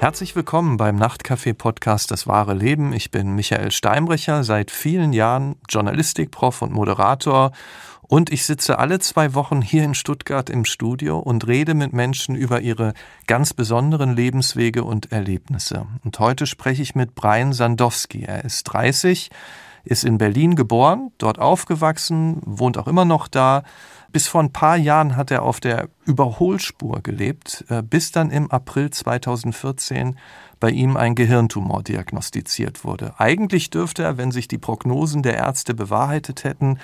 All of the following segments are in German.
Herzlich willkommen beim Nachtcafé-Podcast Das wahre Leben. Ich bin Michael Steinbrecher, seit vielen Jahren Journalistikprof und Moderator. Und ich sitze alle zwei Wochen hier in Stuttgart im Studio und rede mit Menschen über ihre ganz besonderen Lebenswege und Erlebnisse. Und heute spreche ich mit Brian Sandowski. Er ist 30, ist in Berlin geboren, dort aufgewachsen, wohnt auch immer noch da bis vor ein paar Jahren hat er auf der Überholspur gelebt, äh, bis dann im April 2014 bei ihm ein Gehirntumor diagnostiziert wurde. Eigentlich dürfte er, wenn sich die Prognosen der Ärzte bewahrheitet hätten,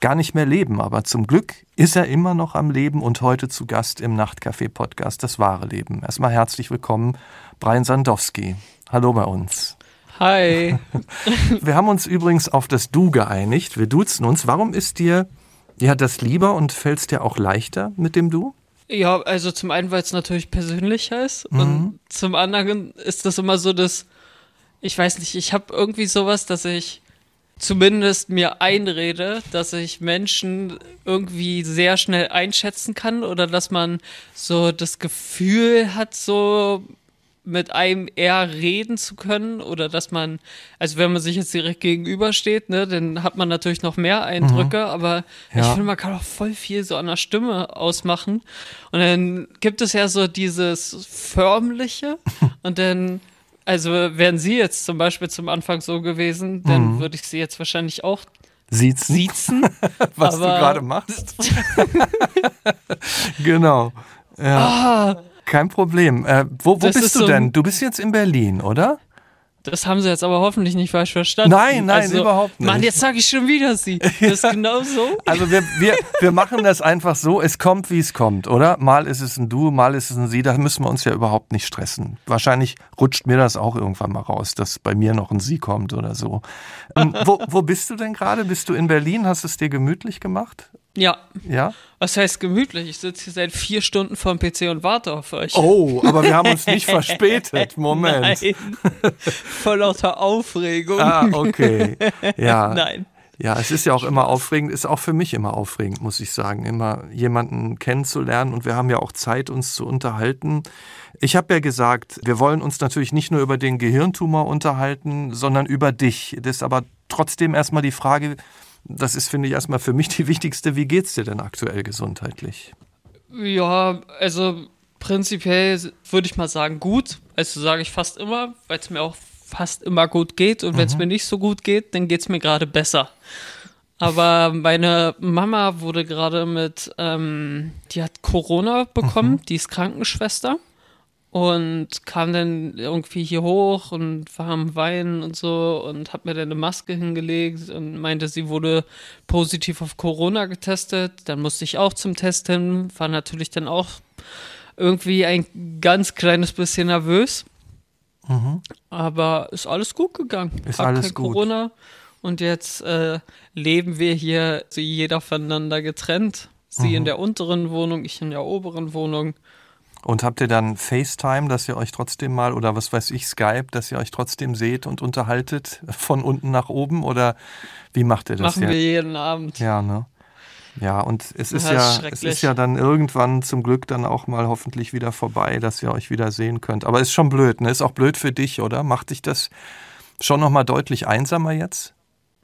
gar nicht mehr leben. Aber zum Glück ist er immer noch am Leben und heute zu Gast im Nachtcafé-Podcast Das wahre Leben. Erstmal herzlich willkommen, Brian Sandowski. Hallo bei uns. Hi. Wir haben uns übrigens auf das Du geeinigt. Wir duzen uns. Warum ist dir ja, das lieber und fällt es dir auch leichter mit dem Du? Ja, also zum einen, weil es natürlich persönlicher ist mhm. und zum anderen ist das immer so, dass ich weiß nicht, ich habe irgendwie sowas, dass ich zumindest mir einrede, dass ich Menschen irgendwie sehr schnell einschätzen kann oder dass man so das Gefühl hat, so mit einem eher reden zu können oder dass man, also wenn man sich jetzt direkt gegenübersteht, ne, dann hat man natürlich noch mehr Eindrücke, mhm. aber ja. ich finde, man kann auch voll viel so an der Stimme ausmachen. Und dann gibt es ja so dieses Förmliche und dann, also wären Sie jetzt zum Beispiel zum Anfang so gewesen, dann mhm. würde ich Sie jetzt wahrscheinlich auch Siezen. Siezen was du gerade machst. genau. Ja. Ah, kein Problem. Äh, wo, wo bist du so denn? Du bist jetzt in Berlin, oder? Das haben sie jetzt aber hoffentlich nicht falsch verstanden. Nein, nein, also, überhaupt nicht. Mann, jetzt sage ich schon wieder sie. Das ist genau so. Also wir, wir, wir machen das einfach so, es kommt, wie es kommt, oder? Mal ist es ein Du, mal ist es ein Sie, da müssen wir uns ja überhaupt nicht stressen. Wahrscheinlich rutscht mir das auch irgendwann mal raus, dass bei mir noch ein Sie kommt oder so. Ähm, wo, wo bist du denn gerade? Bist du in Berlin? Hast du es dir gemütlich gemacht? Ja. Ja? Was heißt gemütlich? Ich sitze hier seit vier Stunden vor dem PC und warte auf euch. Oh, aber wir haben uns nicht verspätet. Moment. Nein. Vor lauter Aufregung. Ah, okay. Ja. Nein. Ja, es ist ja auch immer aufregend, ist auch für mich immer aufregend, muss ich sagen, immer jemanden kennenzulernen und wir haben ja auch Zeit, uns zu unterhalten. Ich habe ja gesagt, wir wollen uns natürlich nicht nur über den Gehirntumor unterhalten, sondern über dich. Das ist aber trotzdem erstmal die Frage, das ist, finde ich, erstmal für mich die wichtigste. Wie geht es dir denn aktuell gesundheitlich? Ja, also prinzipiell würde ich mal sagen, gut. Also sage ich fast immer, weil es mir auch fast immer gut geht. Und wenn es mhm. mir nicht so gut geht, dann geht es mir gerade besser. Aber meine Mama wurde gerade mit, ähm, die hat Corona bekommen, mhm. die ist Krankenschwester und kam dann irgendwie hier hoch und war am Weinen und so und hat mir dann eine Maske hingelegt und meinte, sie wurde positiv auf Corona getestet. Dann musste ich auch zum Test hin, war natürlich dann auch irgendwie ein ganz kleines bisschen nervös. Mhm. Aber ist alles gut gegangen. Ist Hab alles gut. Corona und jetzt äh, leben wir hier jeder voneinander getrennt. Sie mhm. in der unteren Wohnung, ich in der oberen Wohnung. Und habt ihr dann FaceTime, dass ihr euch trotzdem mal oder was weiß ich, Skype, dass ihr euch trotzdem seht und unterhaltet von unten nach oben? Oder wie macht ihr das? Machen ja? wir jeden Abend. Ja, ne? Ja, und es ist ja, es ist ja dann irgendwann zum Glück dann auch mal hoffentlich wieder vorbei, dass ihr euch wieder sehen könnt. Aber ist schon blöd, ne? Ist auch blöd für dich, oder? Macht dich das schon nochmal deutlich einsamer jetzt?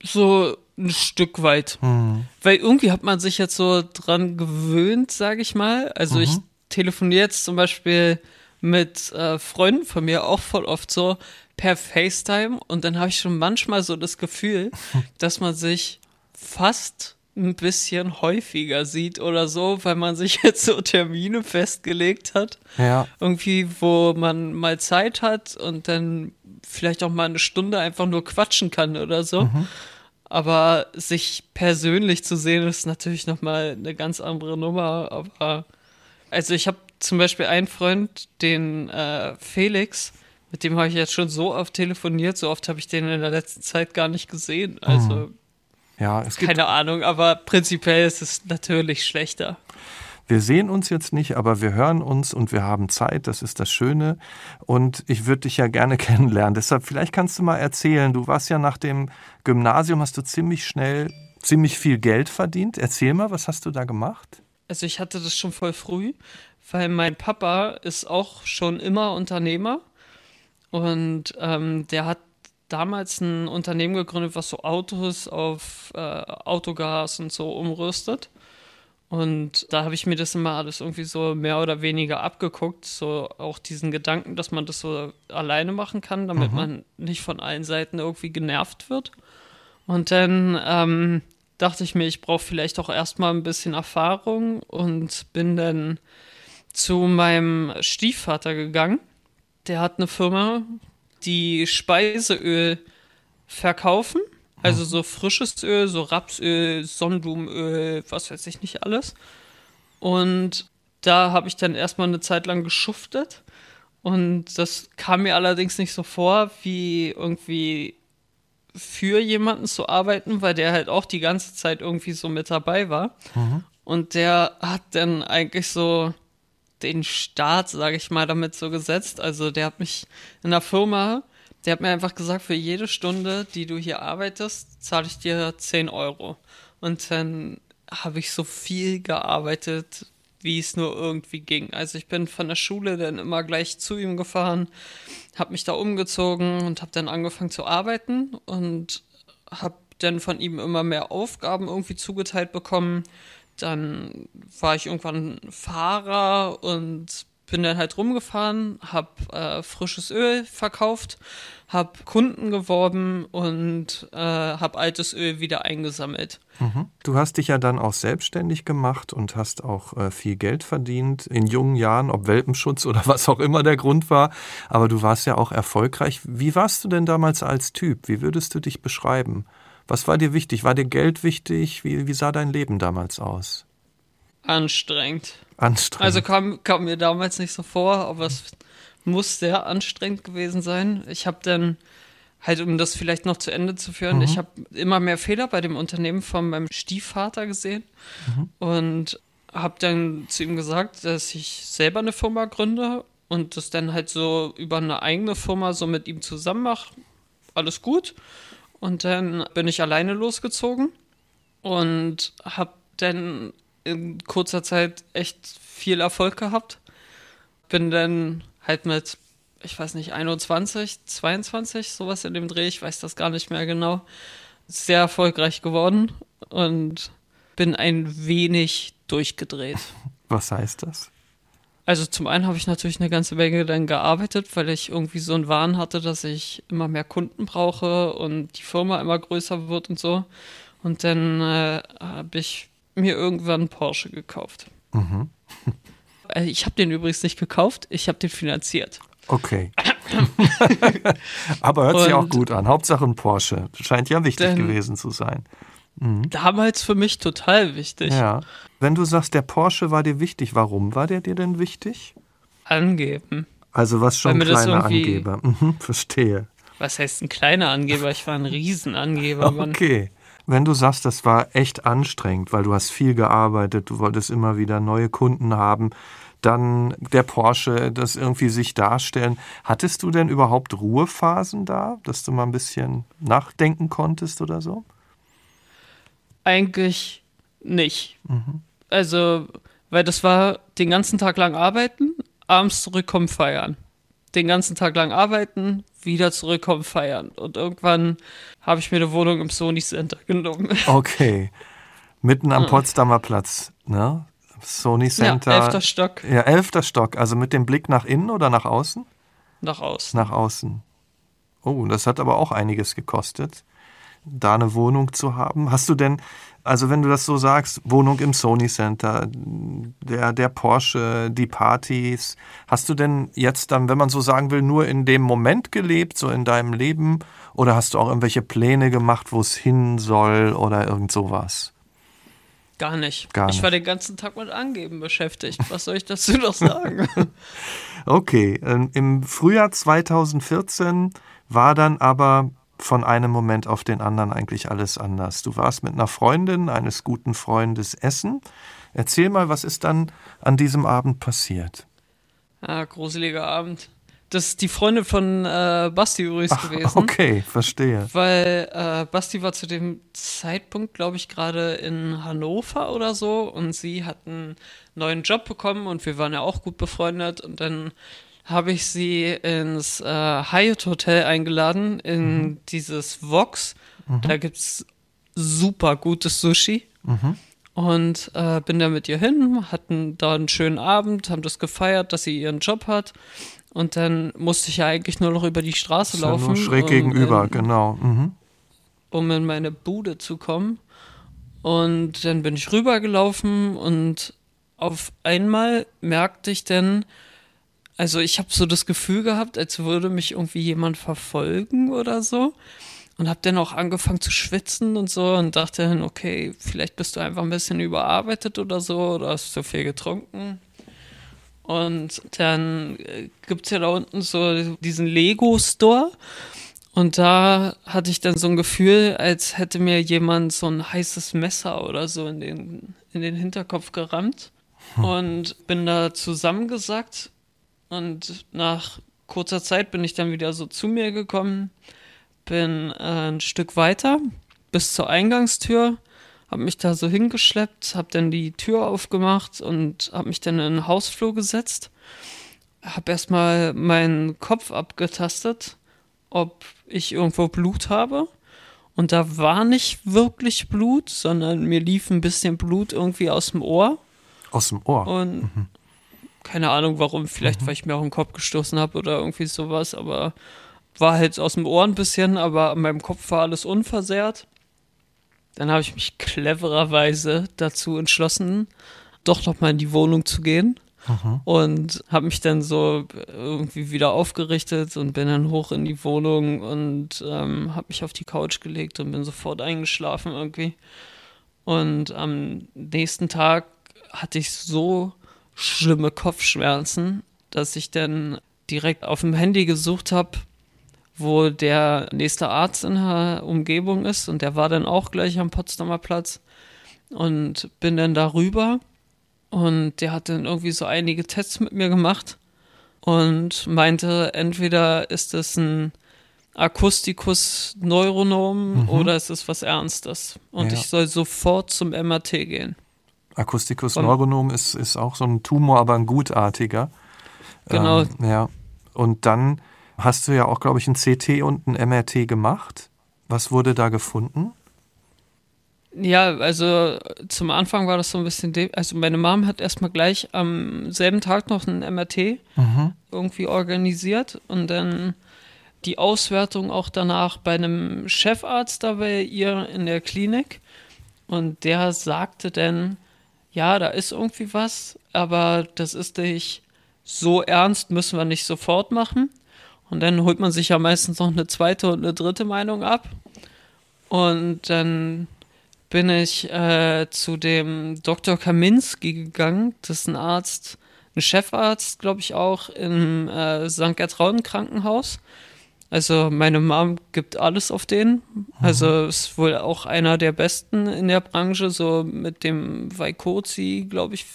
So ein Stück weit. Hm. Weil irgendwie hat man sich jetzt so dran gewöhnt, sage ich mal. Also mhm. ich telefoniere jetzt zum Beispiel mit äh, Freunden von mir auch voll oft so per FaceTime und dann habe ich schon manchmal so das Gefühl, dass man sich fast ein bisschen häufiger sieht oder so, weil man sich jetzt so Termine festgelegt hat. Ja. Irgendwie, wo man mal Zeit hat und dann vielleicht auch mal eine Stunde einfach nur quatschen kann oder so. Mhm. Aber sich persönlich zu sehen, ist natürlich nochmal eine ganz andere Nummer. Aber also ich habe zum Beispiel einen Freund, den äh, Felix, mit dem habe ich jetzt schon so oft telefoniert, so oft habe ich den in der letzten Zeit gar nicht gesehen. Also mhm. ja, es gibt keine Ahnung, aber prinzipiell ist es natürlich schlechter. Wir sehen uns jetzt nicht, aber wir hören uns und wir haben Zeit, das ist das Schöne. Und ich würde dich ja gerne kennenlernen. Deshalb, vielleicht kannst du mal erzählen, du warst ja nach dem Gymnasium, hast du ziemlich schnell ziemlich viel Geld verdient. Erzähl mal, was hast du da gemacht? Also ich hatte das schon voll früh, weil mein Papa ist auch schon immer Unternehmer Und ähm, der hat damals ein Unternehmen gegründet, was so Autos auf äh, Autogas und so umrüstet. Und da habe ich mir das immer alles irgendwie so mehr oder weniger abgeguckt, so auch diesen Gedanken, dass man das so alleine machen kann, damit mhm. man nicht von allen Seiten irgendwie genervt wird. Und dann ähm, dachte ich mir, ich brauche vielleicht auch erstmal ein bisschen Erfahrung und bin dann zu meinem Stiefvater gegangen. Der hat eine Firma, die Speiseöl verkaufen also so frisches Öl, so Rapsöl, Sonnenblumenöl, was weiß ich nicht alles. Und da habe ich dann erstmal eine Zeit lang geschuftet. Und das kam mir allerdings nicht so vor, wie irgendwie für jemanden zu arbeiten, weil der halt auch die ganze Zeit irgendwie so mit dabei war. Mhm. Und der hat dann eigentlich so den Start, sage ich mal, damit so gesetzt. Also der hat mich in der Firma der hat mir einfach gesagt, für jede Stunde, die du hier arbeitest, zahle ich dir 10 Euro. Und dann habe ich so viel gearbeitet, wie es nur irgendwie ging. Also ich bin von der Schule dann immer gleich zu ihm gefahren, habe mich da umgezogen und habe dann angefangen zu arbeiten und habe dann von ihm immer mehr Aufgaben irgendwie zugeteilt bekommen. Dann war ich irgendwann Fahrer und bin dann halt rumgefahren, habe äh, frisches Öl verkauft, habe Kunden geworben und äh, habe altes Öl wieder eingesammelt. Mhm. Du hast dich ja dann auch selbstständig gemacht und hast auch äh, viel Geld verdient in jungen Jahren, ob Welpenschutz oder was auch immer der Grund war. Aber du warst ja auch erfolgreich. Wie warst du denn damals als Typ? Wie würdest du dich beschreiben? Was war dir wichtig? War dir Geld wichtig? Wie, wie sah dein Leben damals aus? Anstrengend. Anstrengend. Also kam, kam mir damals nicht so vor, aber es muss sehr anstrengend gewesen sein. Ich habe dann halt, um das vielleicht noch zu Ende zu führen, mhm. ich habe immer mehr Fehler bei dem Unternehmen von meinem Stiefvater gesehen mhm. und habe dann zu ihm gesagt, dass ich selber eine Firma gründe und das dann halt so über eine eigene Firma so mit ihm zusammen mache. Alles gut. Und dann bin ich alleine losgezogen und habe dann in kurzer Zeit echt viel Erfolg gehabt. Bin dann halt mit, ich weiß nicht, 21, 22, sowas in dem Dreh, ich weiß das gar nicht mehr genau, sehr erfolgreich geworden und bin ein wenig durchgedreht. Was heißt das? Also zum einen habe ich natürlich eine ganze Menge dann gearbeitet, weil ich irgendwie so einen Wahn hatte, dass ich immer mehr Kunden brauche und die Firma immer größer wird und so. Und dann äh, habe ich mir irgendwann einen Porsche gekauft. Mhm. Äh, ich habe den übrigens nicht gekauft, ich habe den finanziert. Okay. Aber hört sich auch gut an. Hauptsache ein Porsche. Scheint ja wichtig gewesen zu sein. Mhm. Damals für mich total wichtig. Ja. Wenn du sagst, der Porsche war dir wichtig, warum war der dir denn wichtig? Angeben. Also was schon ein kleiner Angeber. Mhm, verstehe. Was heißt ein kleiner Angeber? Ich war ein Riesenangeber. Okay. Wenn du sagst, das war echt anstrengend, weil du hast viel gearbeitet, du wolltest immer wieder neue Kunden haben, dann der Porsche, das irgendwie sich darstellen. Hattest du denn überhaupt Ruhephasen da, dass du mal ein bisschen nachdenken konntest oder so? Eigentlich nicht. Mhm. Also, weil das war den ganzen Tag lang arbeiten, abends zurückkommen, feiern. Den ganzen Tag lang arbeiten, wieder zurückkommen, feiern. Und irgendwann habe ich mir eine Wohnung im Sony Center genommen. Okay. Mitten am Potsdamer Platz, ne? Sony Center. Ja, elfter Stock. Ja, elfter Stock. Also mit dem Blick nach innen oder nach außen? Nach außen. Nach außen. Oh, das hat aber auch einiges gekostet, da eine Wohnung zu haben. Hast du denn, also wenn du das so sagst, Wohnung im Sony Center, der, der Porsche, die Partys, hast du denn jetzt dann, wenn man so sagen will, nur in dem Moment gelebt, so in deinem Leben, oder hast du auch irgendwelche Pläne gemacht, wo es hin soll oder irgend sowas? Gar nicht. Gar nicht. Ich war den ganzen Tag mit Angeben beschäftigt. Was soll ich dazu noch sagen? okay, ähm, im Frühjahr 2014 war dann aber von einem Moment auf den anderen eigentlich alles anders. Du warst mit einer Freundin, eines guten Freundes essen. Erzähl mal, was ist dann an diesem Abend passiert? Ah, gruseliger Abend. Das ist die Freundin von äh, Basti übrigens Ach, gewesen. Okay, verstehe. Weil äh, Basti war zu dem Zeitpunkt, glaube ich, gerade in Hannover oder so und sie hat einen neuen Job bekommen und wir waren ja auch gut befreundet und dann habe ich sie ins äh, Hyatt Hotel eingeladen, in mhm. dieses Vox. Mhm. Da gibt es super gutes Sushi. Mhm. Und äh, bin da mit ihr hin, hatten da einen schönen Abend, haben das gefeiert, dass sie ihren Job hat. Und dann musste ich ja eigentlich nur noch über die Straße laufen. Ja nur schräg gegenüber, in, genau. Mhm. Um in meine Bude zu kommen. Und dann bin ich rübergelaufen und auf einmal merkte ich dann, also ich habe so das Gefühl gehabt, als würde mich irgendwie jemand verfolgen oder so. Und habe dann auch angefangen zu schwitzen und so und dachte dann, okay, vielleicht bist du einfach ein bisschen überarbeitet oder so oder hast zu viel getrunken. Und dann äh, gibt's ja da unten so diesen Lego-Store. Und da hatte ich dann so ein Gefühl, als hätte mir jemand so ein heißes Messer oder so in den, in den Hinterkopf gerammt. Hm. Und bin da zusammengesackt und nach kurzer Zeit bin ich dann wieder so zu mir gekommen, bin äh, ein Stück weiter bis zur Eingangstür, habe mich da so hingeschleppt, habe dann die Tür aufgemacht und habe mich dann in den Hausflur gesetzt, habe erstmal meinen Kopf abgetastet, ob ich irgendwo Blut habe. Und da war nicht wirklich Blut, sondern mir lief ein bisschen Blut irgendwie aus dem Ohr. Aus dem Ohr? Und mhm. Keine Ahnung warum, vielleicht mhm. weil ich mir auch im Kopf gestoßen habe oder irgendwie sowas, aber war halt aus dem Ohr ein bisschen, aber an meinem Kopf war alles unversehrt. Dann habe ich mich clevererweise dazu entschlossen, doch nochmal in die Wohnung zu gehen. Mhm. Und habe mich dann so irgendwie wieder aufgerichtet und bin dann hoch in die Wohnung und ähm, habe mich auf die Couch gelegt und bin sofort eingeschlafen irgendwie. Und am nächsten Tag hatte ich so schlimme Kopfschmerzen, dass ich dann direkt auf dem Handy gesucht habe, wo der nächste Arzt in der Umgebung ist und der war dann auch gleich am Potsdamer Platz und bin dann darüber und der hat dann irgendwie so einige Tests mit mir gemacht und meinte, entweder ist es ein Akustikus Neuronom mhm. oder ist es was Ernstes und ja. ich soll sofort zum MRT gehen. Acusticus neuronom ist, ist auch so ein Tumor, aber ein gutartiger. Genau. Ähm, ja. Und dann hast du ja auch, glaube ich, ein CT und ein MRT gemacht. Was wurde da gefunden? Ja, also zum Anfang war das so ein bisschen, also meine Mom hat erstmal gleich am selben Tag noch ein MRT mhm. irgendwie organisiert und dann die Auswertung auch danach bei einem Chefarzt da bei ihr in der Klinik und der sagte dann, ja, da ist irgendwie was, aber das ist nicht so ernst, müssen wir nicht sofort machen. Und dann holt man sich ja meistens noch eine zweite und eine dritte Meinung ab. Und dann bin ich äh, zu dem Dr. Kaminski gegangen. Das ist ein Arzt, ein Chefarzt, glaube ich, auch im äh, St. Gertrauden Krankenhaus. Also meine Mom gibt alles auf den. Also ist wohl auch einer der besten in der Branche, so mit dem Vaikozi, glaube ich.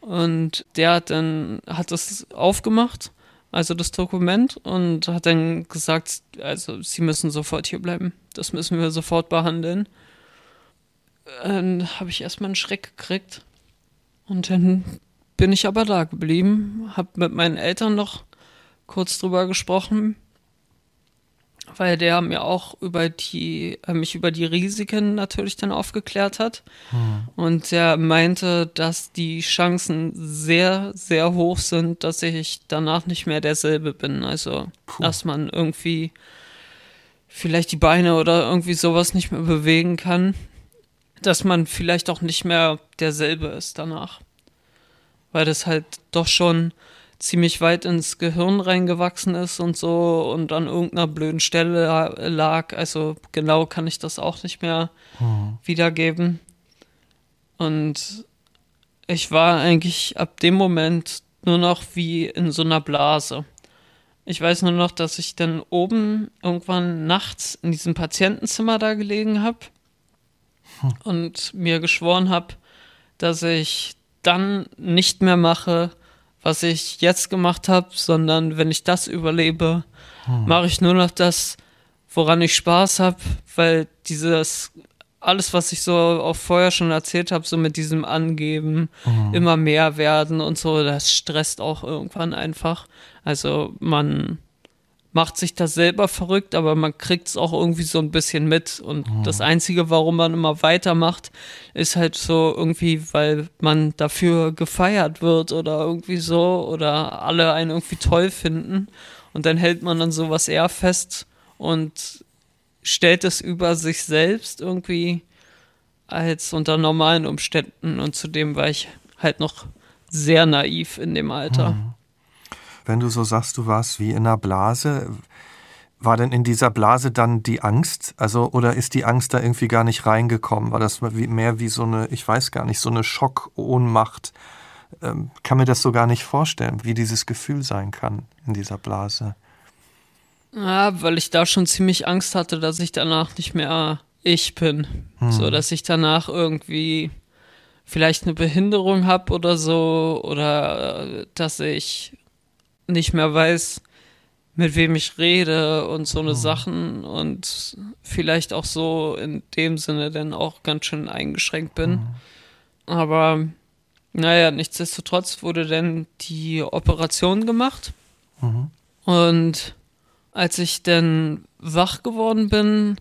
Und der hat dann, hat das aufgemacht, also das Dokument, und hat dann gesagt, also sie müssen sofort hier bleiben. Das müssen wir sofort behandeln. Dann habe ich erstmal einen Schreck gekriegt. Und dann bin ich aber da geblieben, habe mit meinen Eltern noch kurz drüber gesprochen weil der mir auch über die, äh, mich über die Risiken natürlich dann aufgeklärt hat. Hm. Und der meinte, dass die Chancen sehr, sehr hoch sind, dass ich danach nicht mehr derselbe bin. Also, Puh. dass man irgendwie vielleicht die Beine oder irgendwie sowas nicht mehr bewegen kann. Dass man vielleicht auch nicht mehr derselbe ist danach. Weil das halt doch schon ziemlich weit ins Gehirn reingewachsen ist und so und an irgendeiner blöden Stelle lag. Also genau kann ich das auch nicht mehr hm. wiedergeben. Und ich war eigentlich ab dem Moment nur noch wie in so einer Blase. Ich weiß nur noch, dass ich dann oben irgendwann nachts in diesem Patientenzimmer da gelegen habe hm. und mir geschworen habe, dass ich dann nicht mehr mache, was ich jetzt gemacht habe, sondern wenn ich das überlebe, hm. mache ich nur noch das, woran ich Spaß habe, weil dieses alles, was ich so auch vorher schon erzählt habe, so mit diesem Angeben, mhm. immer mehr werden und so, das stresst auch irgendwann einfach. Also man macht sich das selber verrückt, aber man kriegt es auch irgendwie so ein bisschen mit. Und mhm. das Einzige, warum man immer weitermacht, ist halt so irgendwie, weil man dafür gefeiert wird oder irgendwie so oder alle einen irgendwie toll finden. Und dann hält man dann sowas eher fest und stellt es über sich selbst irgendwie als unter normalen Umständen. Und zudem war ich halt noch sehr naiv in dem Alter. Mhm. Wenn du so sagst, du warst wie in einer Blase, war denn in dieser Blase dann die Angst? Also, oder ist die Angst da irgendwie gar nicht reingekommen? War das mehr wie so eine, ich weiß gar nicht, so eine Schockohnmacht? Ähm, kann mir das so gar nicht vorstellen, wie dieses Gefühl sein kann in dieser Blase. Ja, weil ich da schon ziemlich Angst hatte, dass ich danach nicht mehr ich bin. Hm. So, dass ich danach irgendwie vielleicht eine Behinderung habe oder so, oder dass ich nicht mehr weiß, mit wem ich rede und so eine hm. Sachen und vielleicht auch so in dem Sinne dann auch ganz schön eingeschränkt bin. Hm. Aber naja, nichtsdestotrotz wurde dann die Operation gemacht. Mhm. Und als ich dann wach geworden bin,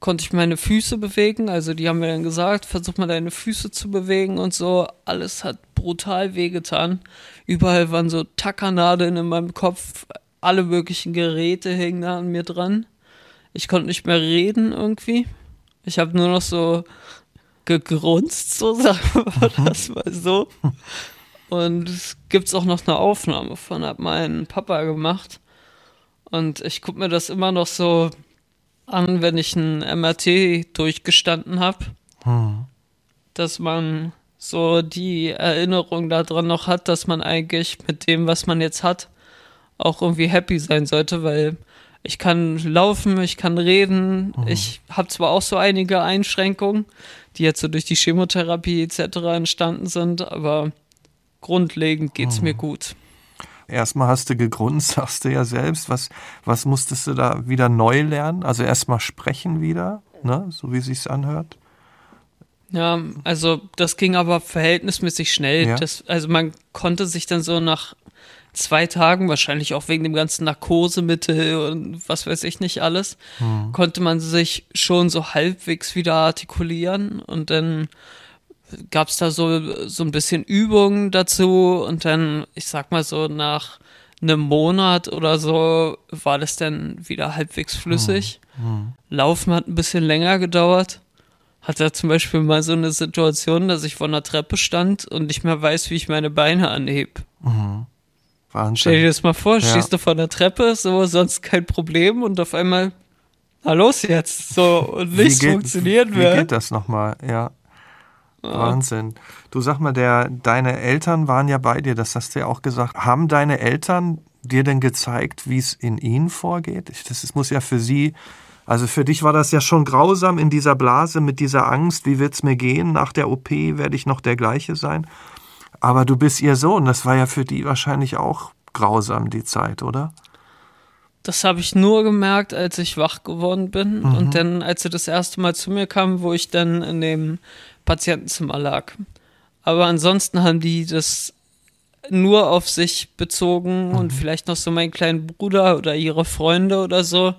konnte ich meine Füße bewegen. Also die haben mir dann gesagt, versuch mal deine Füße zu bewegen und so. Alles hat brutal wehgetan. Überall waren so Tackernadeln in meinem Kopf. Alle möglichen Geräte hingen da an mir dran. Ich konnte nicht mehr reden irgendwie. Ich habe nur noch so gegrunzt, so sagen wir mhm. das mal so. Und es gibt auch noch eine Aufnahme von, hat mein Papa gemacht. Und ich gucke mir das immer noch so an, wenn ich ein MRT durchgestanden habe, hm. dass man so die Erinnerung daran noch hat, dass man eigentlich mit dem, was man jetzt hat, auch irgendwie happy sein sollte, weil ich kann laufen, ich kann reden, mhm. ich habe zwar auch so einige Einschränkungen, die jetzt so durch die Chemotherapie etc. entstanden sind, aber grundlegend geht's mhm. mir gut. Erstmal hast du gegrunzt, sagst du ja selbst. Was, was musstest du da wieder neu lernen? Also erstmal sprechen wieder, ne? so wie sich's anhört. Ja, also das ging aber verhältnismäßig schnell. Ja. Das, also man konnte sich dann so nach zwei Tagen, wahrscheinlich auch wegen dem ganzen Narkosemittel und was weiß ich nicht alles, mhm. konnte man sich schon so halbwegs wieder artikulieren und dann gab es da so, so ein bisschen Übungen dazu und dann, ich sag mal so, nach einem Monat oder so war das dann wieder halbwegs flüssig. Mhm. Laufen hat ein bisschen länger gedauert. Hatte zum Beispiel mal so eine Situation, dass ich vor einer Treppe stand und nicht mehr weiß, wie ich meine Beine anhebe. Mhm. Wahnsinn. Stell dir das mal vor, ja. stehst du vor der Treppe, so sonst kein Problem und auf einmal, na los jetzt, so und nichts funktioniert mehr. Wie geht das nochmal, ja. Wahnsinn. Du sag mal, der, deine Eltern waren ja bei dir, das hast du ja auch gesagt. Haben deine Eltern dir denn gezeigt, wie es in ihnen vorgeht? Das, das muss ja für sie, also für dich war das ja schon grausam in dieser Blase mit dieser Angst, wie wird es mir gehen? Nach der OP werde ich noch der gleiche sein. Aber du bist ihr Sohn, das war ja für die wahrscheinlich auch grausam, die Zeit, oder? Das habe ich nur gemerkt, als ich wach geworden bin. Mhm. Und dann, als sie das erste Mal zu mir kam, wo ich dann in dem Patientenzimmer lag. Aber ansonsten haben die das nur auf sich bezogen mhm. und vielleicht noch so meinen kleinen Bruder oder ihre Freunde oder so.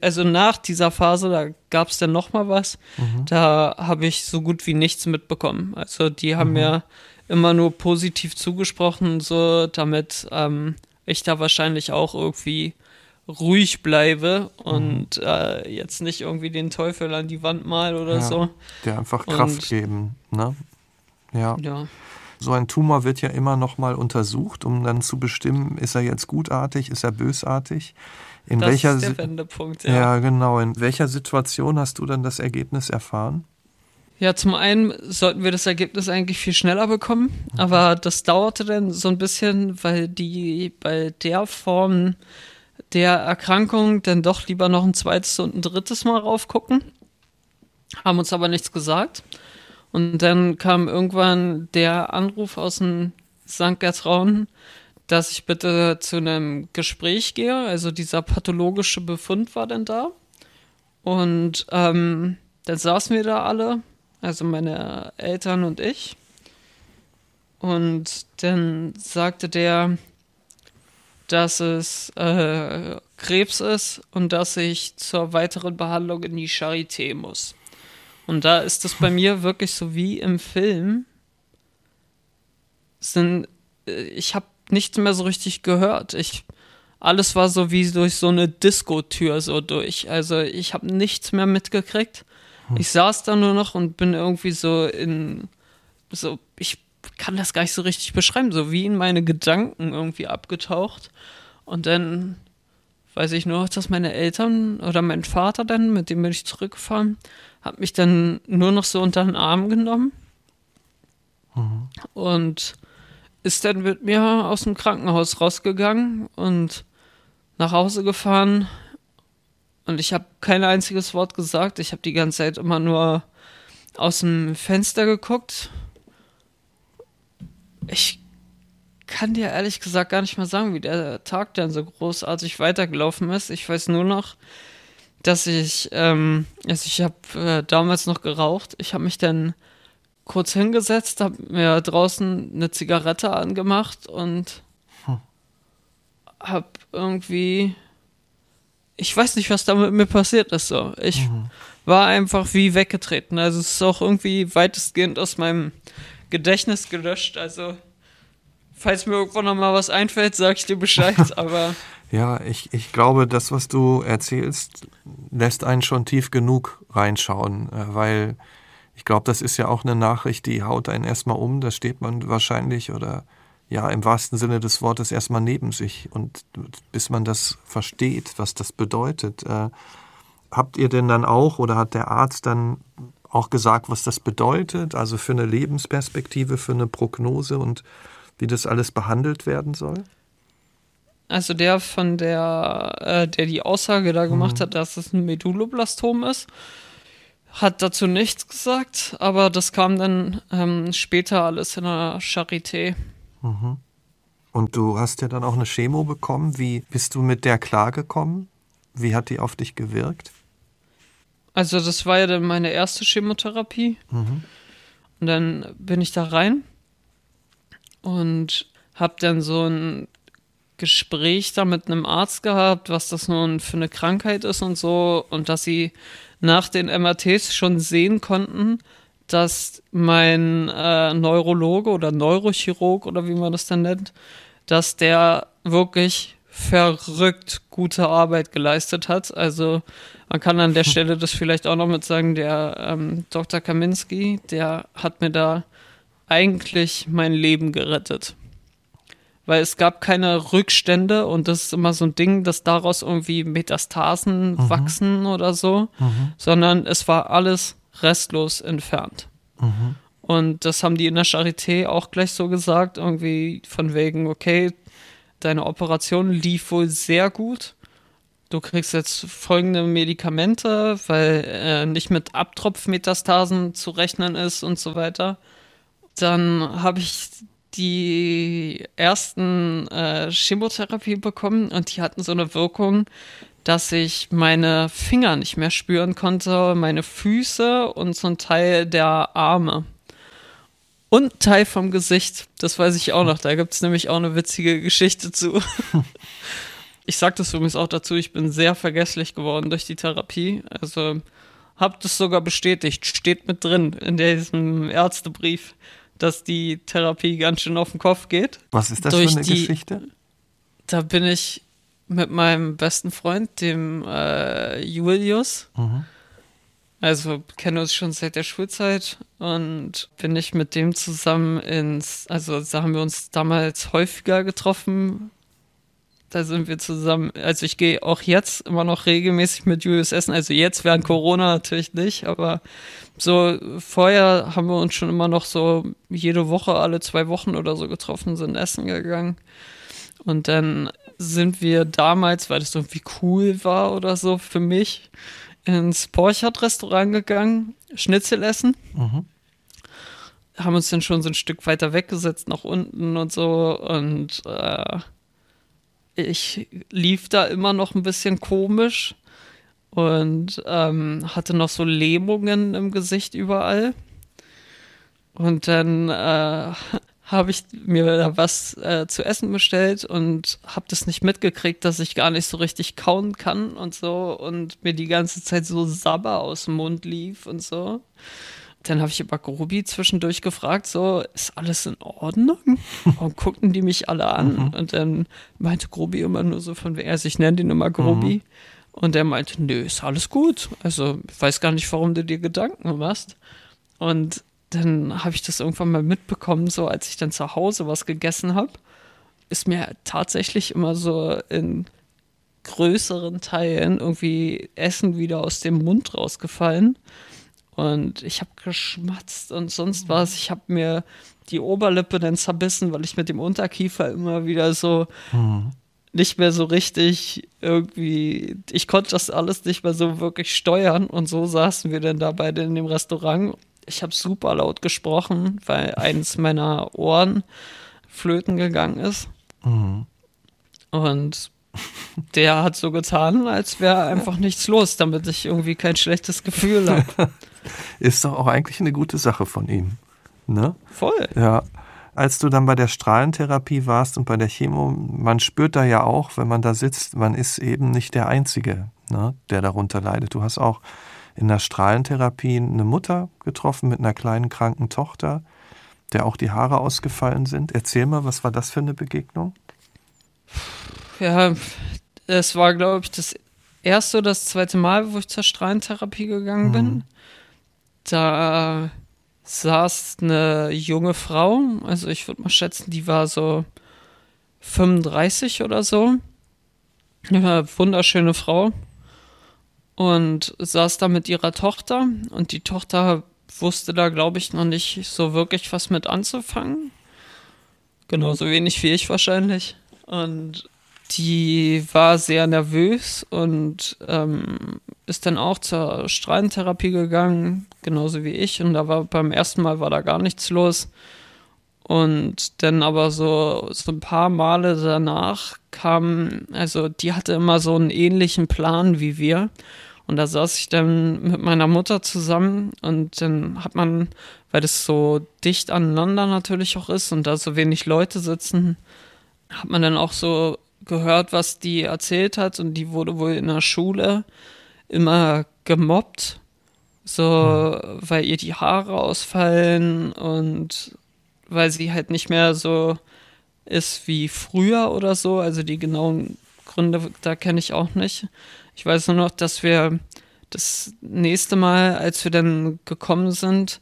Also nach dieser Phase, da gab es dann noch mal was. Mhm. Da habe ich so gut wie nichts mitbekommen. Also die haben mhm. mir immer nur positiv zugesprochen, so damit ähm, ich da wahrscheinlich auch irgendwie ruhig bleibe und mhm. äh, jetzt nicht irgendwie den Teufel an die Wand mal oder ja, so. Der einfach Kraft und, geben, ne? Ja. ja. So ein Tumor wird ja immer noch mal untersucht, um dann zu bestimmen, ist er jetzt gutartig, ist er bösartig. In das welcher ist der Wendepunkt, ja. Ja, genau. In welcher Situation hast du dann das Ergebnis erfahren? Ja, zum einen sollten wir das Ergebnis eigentlich viel schneller bekommen, mhm. aber das dauerte dann so ein bisschen, weil die bei der Form der Erkrankung dann doch lieber noch ein zweites und ein drittes Mal raufgucken. Haben uns aber nichts gesagt. Und dann kam irgendwann der Anruf aus dem St. Gertrauen, dass ich bitte zu einem Gespräch gehe. Also dieser pathologische Befund war dann da. Und ähm, dann saßen wir da alle, also meine Eltern und ich. Und dann sagte der, dass es äh, Krebs ist und dass ich zur weiteren Behandlung in die Charité muss. Und da ist es bei mir wirklich so wie im Film. Sind, äh, ich habe nichts mehr so richtig gehört. Ich, alles war so wie durch so eine Disco-Tür so durch. Also ich habe nichts mehr mitgekriegt. Hm. Ich saß da nur noch und bin irgendwie so in, so, kann das gar nicht so richtig beschreiben, so wie in meine Gedanken irgendwie abgetaucht. Und dann weiß ich nur, dass meine Eltern oder mein Vater dann, mit dem bin ich zurückgefahren, hat mich dann nur noch so unter den Arm genommen mhm. und ist dann mit mir aus dem Krankenhaus rausgegangen und nach Hause gefahren. Und ich habe kein einziges Wort gesagt. Ich habe die ganze Zeit immer nur aus dem Fenster geguckt. Ich kann dir ehrlich gesagt gar nicht mehr sagen, wie der Tag dann so großartig weitergelaufen ist. Ich weiß nur noch, dass ich, ähm, also ich habe äh, damals noch geraucht. Ich habe mich dann kurz hingesetzt, habe mir draußen eine Zigarette angemacht und hm. habe irgendwie, ich weiß nicht, was da mit mir passiert ist. So, ich mhm. war einfach wie weggetreten. Also es ist auch irgendwie weitestgehend aus meinem Gedächtnis gelöscht. Also falls mir irgendwann noch mal was einfällt, sag ich dir Bescheid. Aber ja, ich, ich glaube, das, was du erzählst, lässt einen schon tief genug reinschauen, äh, weil ich glaube, das ist ja auch eine Nachricht, die haut einen erstmal um. Da steht man wahrscheinlich oder ja, im wahrsten Sinne des Wortes erstmal neben sich. Und bis man das versteht, was das bedeutet, äh, habt ihr denn dann auch oder hat der Arzt dann auch gesagt, was das bedeutet? Also für eine Lebensperspektive, für eine Prognose und wie das alles behandelt werden soll? Also der von der, äh, der die Aussage da gemacht mhm. hat, dass es ein Medulloblastom ist, hat dazu nichts gesagt, aber das kam dann ähm, später alles in der Charité. Mhm. Und du hast ja dann auch eine Chemo bekommen. Wie bist du mit der klargekommen? Wie hat die auf dich gewirkt? Also das war ja dann meine erste Chemotherapie. Mhm. Und dann bin ich da rein und habe dann so ein Gespräch da mit einem Arzt gehabt, was das nun für eine Krankheit ist und so und dass sie nach den MRTs schon sehen konnten, dass mein äh, Neurologe oder Neurochirurg oder wie man das dann nennt, dass der wirklich verrückt gute Arbeit geleistet hat. Also man kann an der Stelle das vielleicht auch noch mit sagen, der ähm, Dr. Kaminski, der hat mir da eigentlich mein Leben gerettet. Weil es gab keine Rückstände und das ist immer so ein Ding, dass daraus irgendwie Metastasen mhm. wachsen oder so, mhm. sondern es war alles restlos entfernt. Mhm. Und das haben die in der Charité auch gleich so gesagt, irgendwie von wegen, okay, deine Operation lief wohl sehr gut. Du kriegst jetzt folgende Medikamente, weil äh, nicht mit Abtropfmetastasen zu rechnen ist und so weiter. Dann habe ich die ersten äh, Chemotherapie bekommen und die hatten so eine Wirkung, dass ich meine Finger nicht mehr spüren konnte, meine Füße und so ein Teil der Arme. Und Teil vom Gesicht, das weiß ich auch noch. Da gibt es nämlich auch eine witzige Geschichte zu. ich sage das übrigens auch dazu, ich bin sehr vergesslich geworden durch die Therapie. Also habe das sogar bestätigt, steht mit drin in diesem Ärztebrief dass die Therapie ganz schön auf den Kopf geht. Was ist das für eine die, Geschichte? Da bin ich mit meinem besten Freund, dem äh, Julius. Mhm. Also kennen uns schon seit der Schulzeit und bin ich mit dem zusammen ins, also da haben wir uns damals häufiger getroffen, da sind wir zusammen. Also ich gehe auch jetzt immer noch regelmäßig mit Julius essen. Also jetzt während Corona natürlich nicht, aber so vorher haben wir uns schon immer noch so jede Woche, alle zwei Wochen oder so getroffen, sind essen gegangen. Und dann sind wir damals, weil das irgendwie cool war oder so für mich, ins Porchat-Restaurant gegangen, Schnitzel essen. Mhm. Haben uns dann schon so ein Stück weiter weggesetzt nach unten und so und äh, ich lief da immer noch ein bisschen komisch. und ähm, hatte noch so Lähmungen im Gesicht überall. Und dann äh, habe ich mir da was äh, zu essen bestellt und habe das nicht mitgekriegt, dass ich gar nicht so richtig kauen kann und so und mir die ganze Zeit so Sabber aus dem Mund lief und so. Dann habe ich aber Grobi zwischendurch gefragt, so, ist alles in Ordnung? Warum guckten die mich alle an? Mhm. Und dann meinte Grobi immer nur so von, also ich nenne ihn immer Grobi. Mhm. Und er meinte, nö, ist alles gut. Also ich weiß gar nicht, warum du dir Gedanken machst. Und dann habe ich das irgendwann mal mitbekommen, so als ich dann zu Hause was gegessen habe, ist mir tatsächlich immer so in größeren Teilen irgendwie Essen wieder aus dem Mund rausgefallen. Und ich habe geschmatzt und sonst was. Ich habe mir die Oberlippe dann zerbissen, weil ich mit dem Unterkiefer immer wieder so mhm. nicht mehr so richtig irgendwie, ich konnte das alles nicht mehr so wirklich steuern. Und so saßen wir dann da beide in dem Restaurant ich habe super laut gesprochen, weil eins meiner Ohren flöten gegangen ist. Mhm. Und der hat so getan, als wäre einfach nichts los, damit ich irgendwie kein schlechtes Gefühl habe. Ist doch auch eigentlich eine gute Sache von ihm. Ne? Voll. Ja. Als du dann bei der Strahlentherapie warst und bei der Chemo, man spürt da ja auch, wenn man da sitzt, man ist eben nicht der Einzige, ne, der darunter leidet. Du hast auch in der Strahlentherapie eine Mutter getroffen mit einer kleinen kranken Tochter, der auch die Haare ausgefallen sind. Erzähl mal, was war das für eine Begegnung? Ja, es war, glaube ich, das erste oder das zweite Mal, wo ich zur Strahlentherapie gegangen mhm. bin. Da saß eine junge Frau, also ich würde mal schätzen, die war so 35 oder so. Eine wunderschöne Frau und saß da mit ihrer Tochter und die Tochter wusste da, glaube ich, noch nicht so wirklich was mit anzufangen. Genauso wenig wie ich wahrscheinlich. Und die war sehr nervös und ähm, ist dann auch zur Strahlentherapie gegangen, genauso wie ich. Und da war beim ersten Mal war da gar nichts los. Und dann aber so, so ein paar Male danach kam, also die hatte immer so einen ähnlichen Plan wie wir. Und da saß ich dann mit meiner Mutter zusammen und dann hat man, weil das so dicht aneinander natürlich auch ist und da so wenig Leute sitzen, hat man dann auch so gehört, was die erzählt hat und die wurde wohl in der Schule immer gemobbt, so, hm. weil ihr die Haare ausfallen und weil sie halt nicht mehr so ist wie früher oder so. Also die genauen Gründe, da kenne ich auch nicht. Ich weiß nur noch, dass wir das nächste Mal, als wir dann gekommen sind,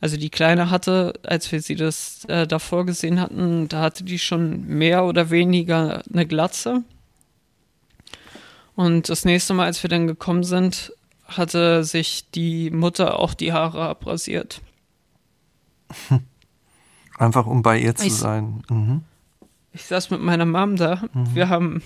also die Kleine hatte, als wir sie das äh, davor gesehen hatten, da hatte die schon mehr oder weniger eine Glatze. Und das nächste Mal, als wir dann gekommen sind, hatte sich die Mutter auch die Haare abrasiert. Einfach um bei ihr zu ich, sein. Mhm. Ich saß mit meiner Mom da. Mhm. Wir haben.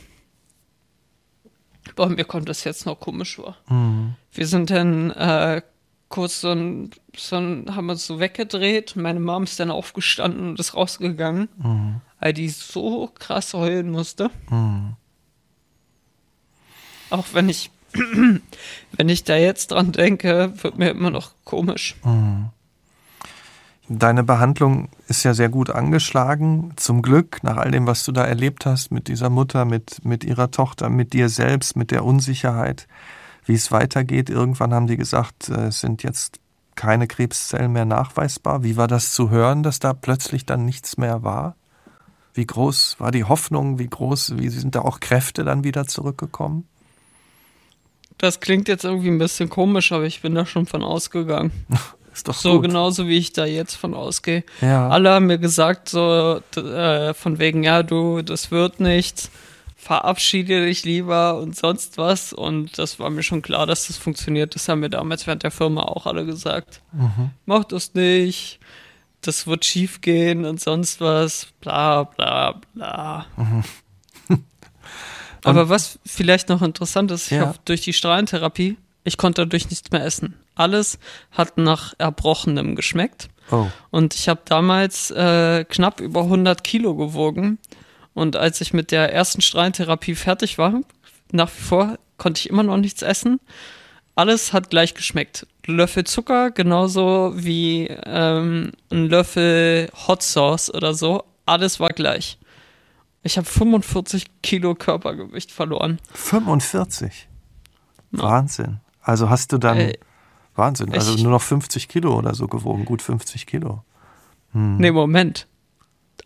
Boah, mir kommt das jetzt noch komisch vor. Mhm. Wir sind dann äh, kurz so ein, so ein, haben uns so weggedreht. Meine Mom ist dann aufgestanden und ist rausgegangen, mhm. weil die so krass heulen musste. Mhm. Auch wenn ich, wenn ich da jetzt dran denke, wird mir immer noch komisch. Mhm. Deine Behandlung ist ja sehr gut angeschlagen. Zum Glück, nach all dem, was du da erlebt hast mit dieser Mutter, mit, mit ihrer Tochter, mit dir selbst, mit der Unsicherheit, wie es weitergeht. Irgendwann haben die gesagt, äh, es sind jetzt keine Krebszellen mehr nachweisbar. Wie war das zu hören, dass da plötzlich dann nichts mehr war? Wie groß war die Hoffnung? Wie groß, wie sind da auch Kräfte dann wieder zurückgekommen? Das klingt jetzt irgendwie ein bisschen komisch, aber ich bin da schon von ausgegangen. Ist doch so gut. genauso wie ich da jetzt von ausgehe. Ja. Alle haben mir gesagt, so äh, von wegen, ja, du, das wird nichts, verabschiede dich lieber und sonst was. Und das war mir schon klar, dass das funktioniert. Das haben mir damals während der Firma auch alle gesagt. Mhm. Mach das nicht, das wird schief gehen und sonst was, bla bla bla. Mhm. Aber was vielleicht noch interessant ist, ich ja. habe durch die Strahlentherapie, ich konnte dadurch nichts mehr essen. Alles hat nach Erbrochenem geschmeckt. Oh. Und ich habe damals äh, knapp über 100 Kilo gewogen. Und als ich mit der ersten Strahlentherapie fertig war, nach wie vor konnte ich immer noch nichts essen. Alles hat gleich geschmeckt. Löffel Zucker, genauso wie ähm, ein Löffel Hot Sauce oder so. Alles war gleich. Ich habe 45 Kilo Körpergewicht verloren. 45? Ja. Wahnsinn. Also hast du dann. Äh, Wahnsinn. Also nur noch 50 Kilo oder so gewogen. Gut 50 Kilo. Hm. Nee, Moment.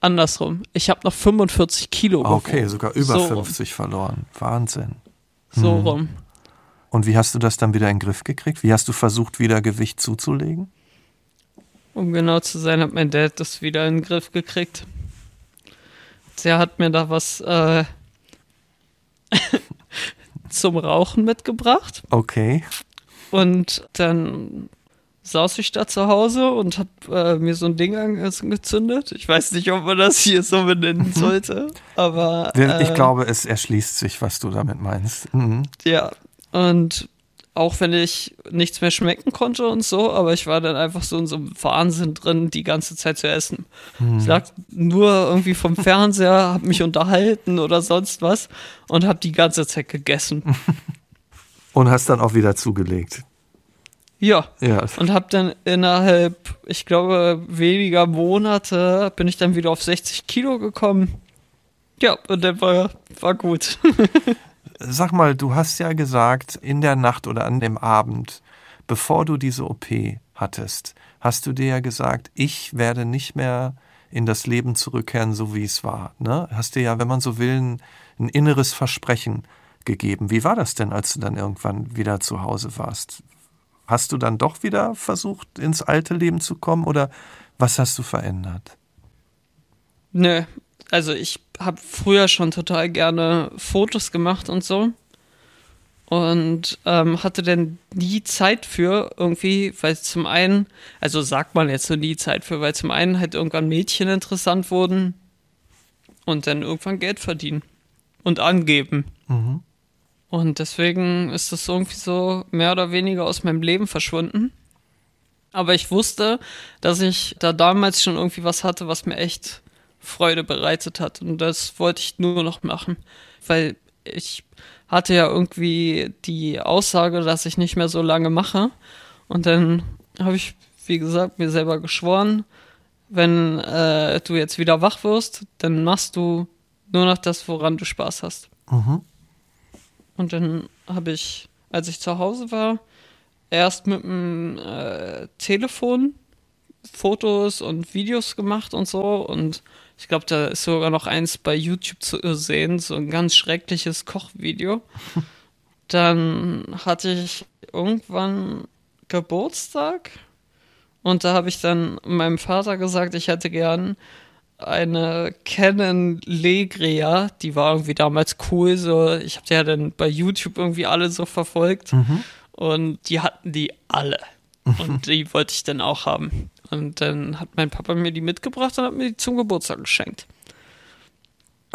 Andersrum. Ich habe noch 45 Kilo gewogen. Okay, sogar über so 50 rum. verloren. Wahnsinn. So hm. rum. Und wie hast du das dann wieder in den Griff gekriegt? Wie hast du versucht, wieder Gewicht zuzulegen? Um genau zu sein, hat mein Dad das wieder in den Griff gekriegt. Der hat mir da was äh, zum Rauchen mitgebracht. Okay. Und dann saß ich da zu Hause und hab äh, mir so ein Ding angezündet. Ich weiß nicht, ob man das hier so benennen sollte, aber. Äh, ich glaube, es erschließt sich, was du damit meinst. Mhm. Ja, und auch wenn ich nichts mehr schmecken konnte und so, aber ich war dann einfach so in so einem Wahnsinn drin, die ganze Zeit zu essen. Hm. Ich lag nur irgendwie vom Fernseher, hab mich unterhalten oder sonst was und hab die ganze Zeit gegessen. Und hast dann auch wieder zugelegt. Ja. ja. Und hab dann innerhalb, ich glaube, weniger Monate bin ich dann wieder auf 60 Kilo gekommen. Ja, und dann war, war gut. Sag mal, du hast ja gesagt, in der Nacht oder an dem Abend, bevor du diese OP hattest, hast du dir ja gesagt, ich werde nicht mehr in das Leben zurückkehren, so wie es war. Ne? Hast dir ja, wenn man so will, ein, ein inneres Versprechen gegeben. Wie war das denn, als du dann irgendwann wieder zu Hause warst? Hast du dann doch wieder versucht, ins alte Leben zu kommen oder was hast du verändert? Nö, also ich habe früher schon total gerne Fotos gemacht und so. Und ähm, hatte dann nie Zeit für irgendwie, weil zum einen, also sagt man jetzt so nie Zeit für, weil zum einen halt irgendwann Mädchen interessant wurden und dann irgendwann Geld verdienen und angeben. Mhm. Und deswegen ist das irgendwie so mehr oder weniger aus meinem Leben verschwunden. Aber ich wusste, dass ich da damals schon irgendwie was hatte, was mir echt Freude bereitet hat. Und das wollte ich nur noch machen, weil ich hatte ja irgendwie die Aussage, dass ich nicht mehr so lange mache. Und dann habe ich, wie gesagt, mir selber geschworen, wenn äh, du jetzt wieder wach wirst, dann machst du nur noch das, woran du Spaß hast. Mhm. Und dann habe ich, als ich zu Hause war, erst mit dem äh, Telefon Fotos und Videos gemacht und so und ich glaube, da ist sogar noch eins bei YouTube zu sehen, so ein ganz schreckliches Kochvideo. Dann hatte ich irgendwann Geburtstag und da habe ich dann meinem Vater gesagt, ich hätte gern eine Canon Legria, die war irgendwie damals cool, so ich habe die ja dann bei YouTube irgendwie alle so verfolgt mhm. und die hatten die alle und die wollte ich dann auch haben. Und dann hat mein Papa mir die mitgebracht und hat mir die zum Geburtstag geschenkt.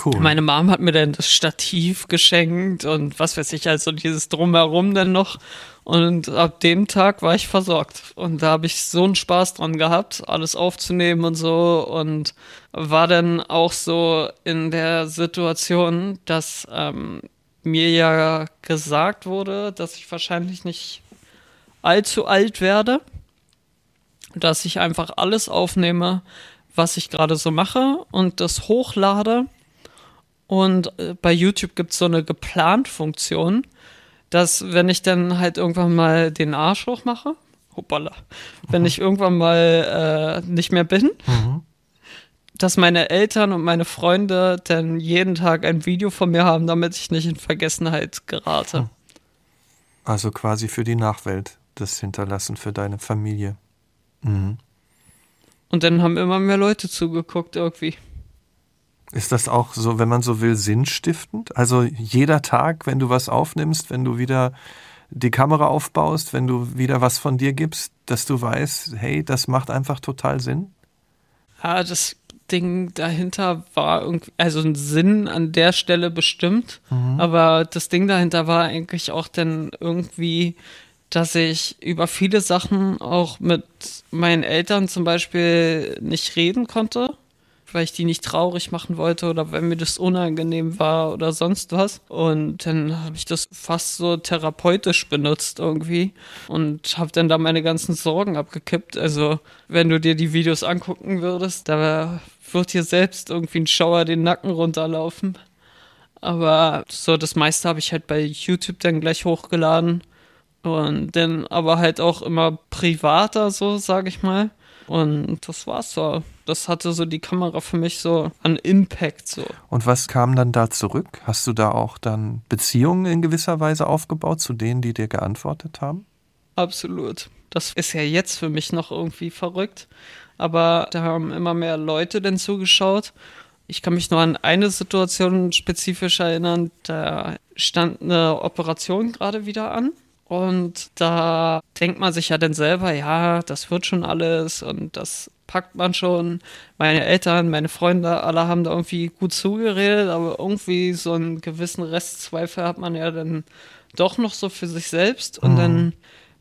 Cool. Meine Mom hat mir dann das Stativ geschenkt und was weiß ich, also dieses Drumherum dann noch. Und ab dem Tag war ich versorgt. Und da habe ich so einen Spaß dran gehabt, alles aufzunehmen und so. Und war dann auch so in der Situation, dass ähm, mir ja gesagt wurde, dass ich wahrscheinlich nicht allzu alt werde dass ich einfach alles aufnehme, was ich gerade so mache und das hochlade. Und äh, bei YouTube gibt es so eine geplant Funktion, dass wenn ich dann halt irgendwann mal den Arsch hochmache, hoppala, wenn ich irgendwann mal äh, nicht mehr bin, mhm. dass meine Eltern und meine Freunde dann jeden Tag ein Video von mir haben, damit ich nicht in Vergessenheit gerate. Also quasi für die Nachwelt das hinterlassen für deine Familie. Mhm. Und dann haben immer mehr Leute zugeguckt irgendwie. Ist das auch so, wenn man so will, sinnstiftend? Also jeder Tag, wenn du was aufnimmst, wenn du wieder die Kamera aufbaust, wenn du wieder was von dir gibst, dass du weißt, hey, das macht einfach total Sinn? Ja, das Ding dahinter war irgendwie, also ein Sinn an der Stelle bestimmt, mhm. aber das Ding dahinter war eigentlich auch dann irgendwie dass ich über viele Sachen auch mit meinen Eltern zum Beispiel nicht reden konnte, weil ich die nicht traurig machen wollte oder weil mir das unangenehm war oder sonst was. Und dann habe ich das fast so therapeutisch benutzt irgendwie und habe dann da meine ganzen Sorgen abgekippt. Also wenn du dir die Videos angucken würdest, da wird dir selbst irgendwie ein Schauer den Nacken runterlaufen. Aber so das meiste habe ich halt bei YouTube dann gleich hochgeladen. Und dann aber halt auch immer privater, so sage ich mal. Und das war's so. Das hatte so die Kamera für mich so an Impact so. Und was kam dann da zurück? Hast du da auch dann Beziehungen in gewisser Weise aufgebaut zu denen, die dir geantwortet haben? Absolut. Das ist ja jetzt für mich noch irgendwie verrückt. Aber da haben immer mehr Leute denn zugeschaut. Ich kann mich nur an eine Situation spezifisch erinnern. Da stand eine Operation gerade wieder an. Und da denkt man sich ja dann selber, ja, das wird schon alles und das packt man schon. Meine Eltern, meine Freunde, alle haben da irgendwie gut zugeredet, aber irgendwie so einen gewissen Restzweifel hat man ja dann doch noch so für sich selbst. Und mhm. dann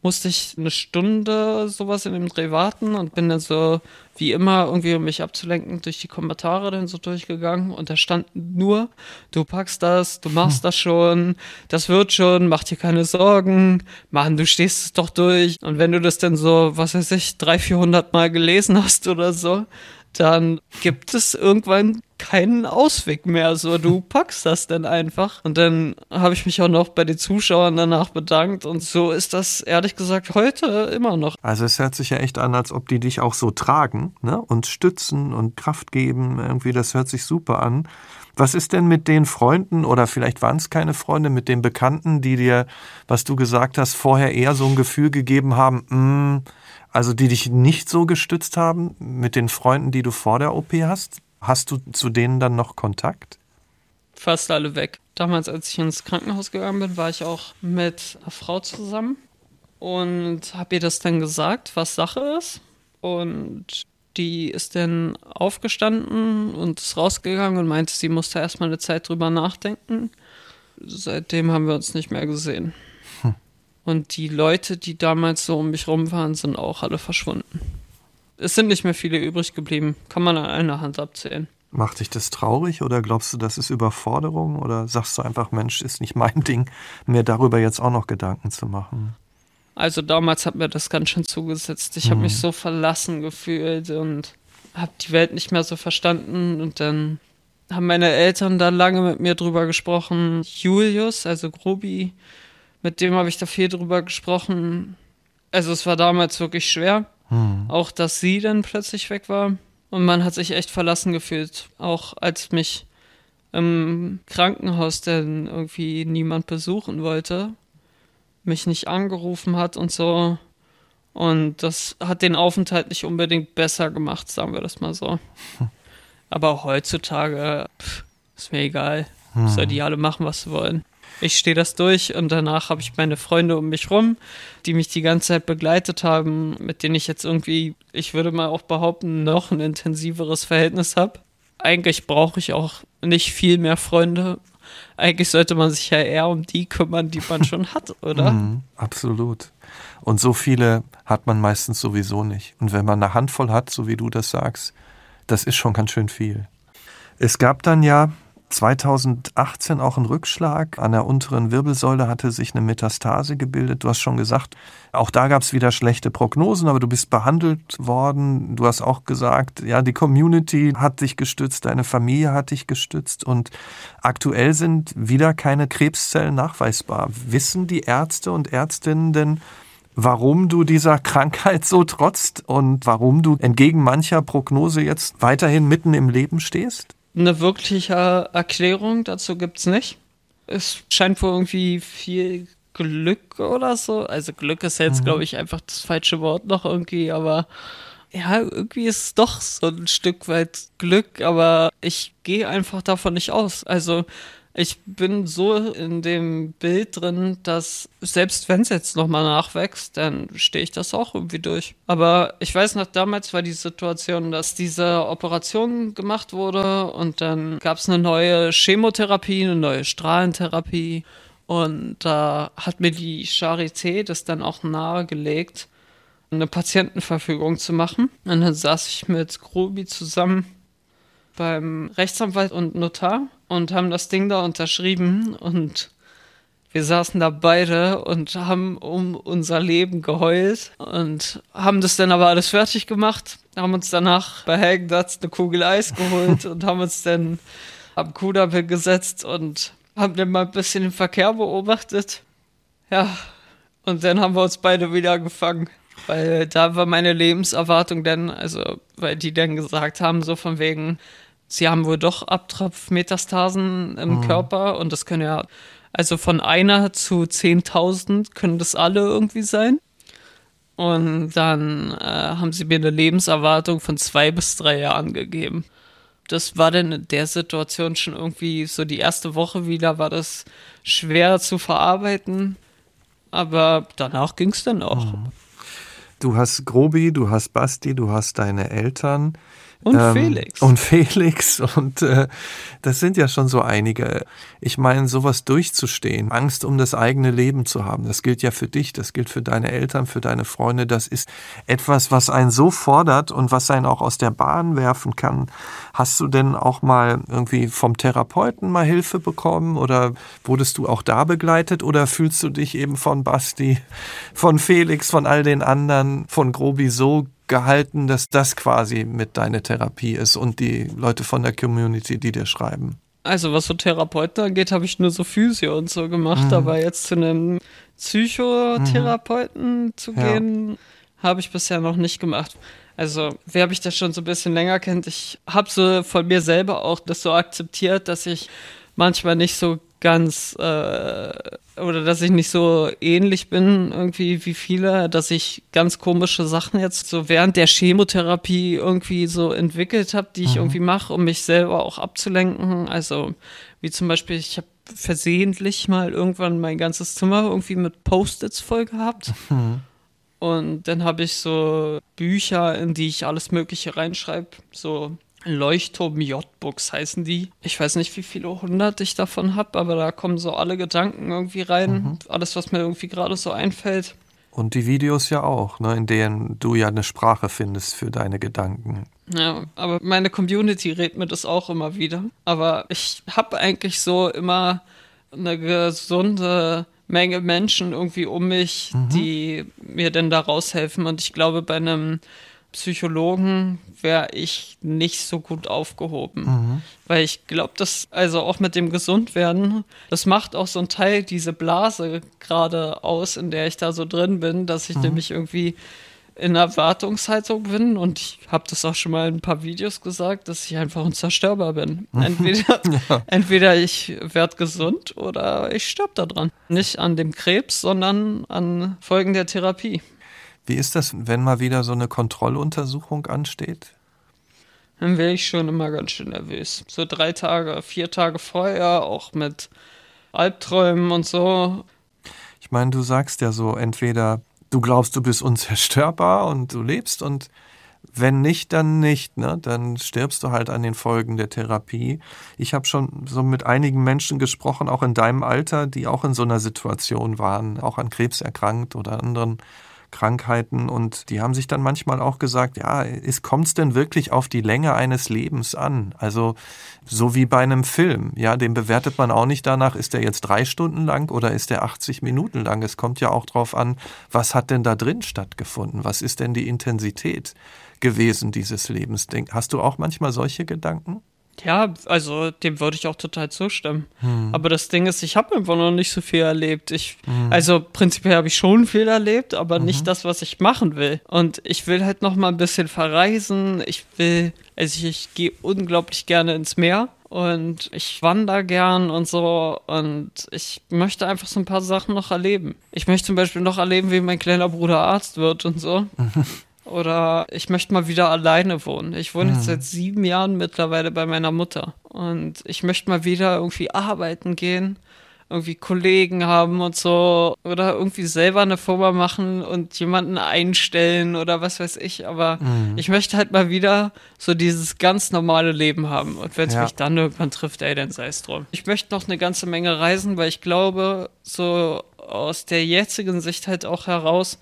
musste ich eine Stunde sowas in dem Dreh warten und bin dann so, wie immer, irgendwie um mich abzulenken, durch die Kommentare dann so durchgegangen und da stand nur, du packst das, du machst das schon, das wird schon, mach dir keine Sorgen, Mann, du stehst es doch durch. Und wenn du das dann so, was weiß ich, drei, vierhundert Mal gelesen hast oder so, dann gibt es irgendwann keinen Ausweg mehr. So, du packst das dann einfach. Und dann habe ich mich auch noch bei den Zuschauern danach bedankt. Und so ist das ehrlich gesagt heute immer noch. Also es hört sich ja echt an, als ob die dich auch so tragen ne? und stützen und Kraft geben. Irgendwie, das hört sich super an. Was ist denn mit den Freunden oder vielleicht waren es keine Freunde, mit den Bekannten, die dir, was du gesagt hast, vorher eher so ein Gefühl gegeben haben, mh, mm, also die dich nicht so gestützt haben mit den Freunden, die du vor der OP hast? Hast du zu denen dann noch Kontakt? Fast alle weg. Damals, als ich ins Krankenhaus gegangen bin, war ich auch mit einer Frau zusammen und habe ihr das dann gesagt, was Sache ist. Und die ist dann aufgestanden und ist rausgegangen und meinte, sie musste erstmal eine Zeit drüber nachdenken. Seitdem haben wir uns nicht mehr gesehen. Und die Leute, die damals so um mich rum waren, sind auch alle verschwunden. Es sind nicht mehr viele übrig geblieben. Kann man an einer Hand abzählen. Macht dich das traurig oder glaubst du, das ist Überforderung? Oder sagst du einfach, Mensch, ist nicht mein Ding, mir darüber jetzt auch noch Gedanken zu machen? Also damals hat mir das ganz schön zugesetzt. Ich mhm. habe mich so verlassen gefühlt und habe die Welt nicht mehr so verstanden. Und dann haben meine Eltern da lange mit mir drüber gesprochen. Julius, also Grobi, mit dem habe ich da viel drüber gesprochen. Also es war damals wirklich schwer. Hm. Auch, dass sie dann plötzlich weg war. Und man hat sich echt verlassen gefühlt. Auch als mich im Krankenhaus dann irgendwie niemand besuchen wollte, mich nicht angerufen hat und so. Und das hat den Aufenthalt nicht unbedingt besser gemacht, sagen wir das mal so. Aber heutzutage pff, ist mir egal. Hm. Soll die alle machen, was sie wollen. Ich stehe das durch und danach habe ich meine Freunde um mich rum, die mich die ganze Zeit begleitet haben, mit denen ich jetzt irgendwie, ich würde mal auch behaupten, noch ein intensiveres Verhältnis habe. Eigentlich brauche ich auch nicht viel mehr Freunde. Eigentlich sollte man sich ja eher um die kümmern, die man schon hat, oder? Mm, absolut. Und so viele hat man meistens sowieso nicht. Und wenn man eine Handvoll hat, so wie du das sagst, das ist schon ganz schön viel. Es gab dann ja 2018 auch ein Rückschlag. An der unteren Wirbelsäule hatte sich eine Metastase gebildet. Du hast schon gesagt, auch da gab es wieder schlechte Prognosen, aber du bist behandelt worden. Du hast auch gesagt, ja, die Community hat dich gestützt, deine Familie hat dich gestützt und aktuell sind wieder keine Krebszellen nachweisbar. Wissen die Ärzte und Ärztinnen denn, warum du dieser Krankheit so trotzt und warum du entgegen mancher Prognose jetzt weiterhin mitten im Leben stehst? Eine wirkliche Erklärung dazu gibt es nicht. Es scheint wohl irgendwie viel Glück oder so. Also Glück ist jetzt, mhm. glaube ich, einfach das falsche Wort noch irgendwie, aber ja, irgendwie ist es doch so ein Stück weit Glück, aber ich gehe einfach davon nicht aus. Also ich bin so in dem Bild drin, dass selbst wenn es jetzt nochmal nachwächst, dann stehe ich das auch irgendwie durch. Aber ich weiß noch, damals war die Situation, dass diese Operation gemacht wurde und dann gab es eine neue Chemotherapie, eine neue Strahlentherapie. Und da hat mir die Charité das dann auch nahegelegt, eine Patientenverfügung zu machen. Und dann saß ich mit Grobi zusammen beim Rechtsanwalt und Notar und haben das Ding da unterschrieben und wir saßen da beide und haben um unser Leben geheult und haben das dann aber alles fertig gemacht, haben uns danach bei Helgendatz eine Kugel Eis geholt und haben uns dann am Kudampel gesetzt und haben dann mal ein bisschen den Verkehr beobachtet. Ja, und dann haben wir uns beide wieder gefangen. Weil da war meine Lebenserwartung dann, also, weil die dann gesagt haben, so von wegen, sie haben wohl doch Abtropfmetastasen im mhm. Körper und das können ja, also von einer zu 10.000 können das alle irgendwie sein. Und dann äh, haben sie mir eine Lebenserwartung von zwei bis drei Jahren gegeben. Das war dann in der Situation schon irgendwie so die erste Woche wieder, war das schwer zu verarbeiten. Aber danach ging es dann auch. Mhm. Du hast Grobi, du hast Basti, du hast deine Eltern. Und ähm, Felix. Und Felix. Und äh, das sind ja schon so einige. Ich meine, sowas durchzustehen, Angst um das eigene Leben zu haben, das gilt ja für dich, das gilt für deine Eltern, für deine Freunde. Das ist etwas, was einen so fordert und was einen auch aus der Bahn werfen kann. Hast du denn auch mal irgendwie vom Therapeuten mal Hilfe bekommen oder wurdest du auch da begleitet oder fühlst du dich eben von Basti, von Felix, von all den anderen, von Grobi so gehalten, dass das quasi mit deiner Therapie ist und die Leute von der Community, die dir schreiben? Also was so Therapeuten angeht, habe ich nur so Physio und so gemacht, mhm. aber jetzt zu einem Psychotherapeuten mhm. zu gehen, ja. habe ich bisher noch nicht gemacht. Also, wer mich das schon so ein bisschen länger kennt, ich habe so von mir selber auch das so akzeptiert, dass ich manchmal nicht so ganz äh, oder dass ich nicht so ähnlich bin irgendwie wie viele, dass ich ganz komische Sachen jetzt so während der Chemotherapie irgendwie so entwickelt habe, die ich mhm. irgendwie mache, um mich selber auch abzulenken. Also wie zum Beispiel, ich habe versehentlich mal irgendwann mein ganzes Zimmer irgendwie mit Post-its voll gehabt. Mhm. Und dann habe ich so Bücher, in die ich alles Mögliche reinschreibe, so Leuchtturm J-Books heißen die. Ich weiß nicht, wie viele hundert ich davon habe, aber da kommen so alle Gedanken irgendwie rein. Mhm. Alles, was mir irgendwie gerade so einfällt. Und die Videos ja auch, ne, in denen du ja eine Sprache findest für deine Gedanken. Ja, aber meine Community redet mir das auch immer wieder. Aber ich habe eigentlich so immer eine gesunde Menge Menschen irgendwie um mich, mhm. die mir denn da raushelfen. Und ich glaube, bei einem Psychologen wäre ich nicht so gut aufgehoben. Mhm. Weil ich glaube, dass, also auch mit dem Gesundwerden, das macht auch so ein Teil diese Blase gerade aus, in der ich da so drin bin, dass ich mhm. nämlich irgendwie in Erwartungshaltung bin und ich habe das auch schon mal in ein paar Videos gesagt, dass ich einfach unzerstörbar bin. Mhm. Entweder, ja. entweder ich werde gesund oder ich sterbe daran. Nicht an dem Krebs, sondern an Folgen der Therapie. Wie ist das, wenn mal wieder so eine Kontrolluntersuchung ansteht? Dann wäre ich schon immer ganz schön nervös. So drei Tage, vier Tage vorher, auch mit Albträumen und so. Ich meine, du sagst ja so, entweder du glaubst, du bist unzerstörbar und du lebst und wenn nicht, dann nicht, ne? Dann stirbst du halt an den Folgen der Therapie. Ich habe schon so mit einigen Menschen gesprochen, auch in deinem Alter, die auch in so einer Situation waren, auch an Krebs erkrankt oder anderen Krankheiten und die haben sich dann manchmal auch gesagt, ja, kommt es denn wirklich auf die Länge eines Lebens an? Also so wie bei einem Film, ja, den bewertet man auch nicht danach, ist der jetzt drei Stunden lang oder ist der 80 Minuten lang? Es kommt ja auch drauf an, was hat denn da drin stattgefunden? Was ist denn die Intensität gewesen dieses Lebens? Hast du auch manchmal solche Gedanken? Ja, also dem würde ich auch total zustimmen. Hm. Aber das Ding ist, ich habe einfach noch nicht so viel erlebt. Ich, hm. Also prinzipiell habe ich schon viel erlebt, aber mhm. nicht das, was ich machen will. Und ich will halt noch mal ein bisschen verreisen. Ich will, also ich, ich gehe unglaublich gerne ins Meer und ich wandere gern und so und ich möchte einfach so ein paar Sachen noch erleben. Ich möchte zum Beispiel noch erleben, wie mein kleiner Bruder Arzt wird und so. Oder ich möchte mal wieder alleine wohnen. Ich wohne mhm. jetzt seit sieben Jahren mittlerweile bei meiner Mutter. Und ich möchte mal wieder irgendwie arbeiten gehen, irgendwie Kollegen haben und so. Oder irgendwie selber eine Firma machen und jemanden einstellen oder was weiß ich. Aber mhm. ich möchte halt mal wieder so dieses ganz normale Leben haben. Und wenn es ja. mich dann irgendwann trifft, ey, dann sei es drum. Ich möchte noch eine ganze Menge reisen, weil ich glaube, so aus der jetzigen Sicht halt auch heraus,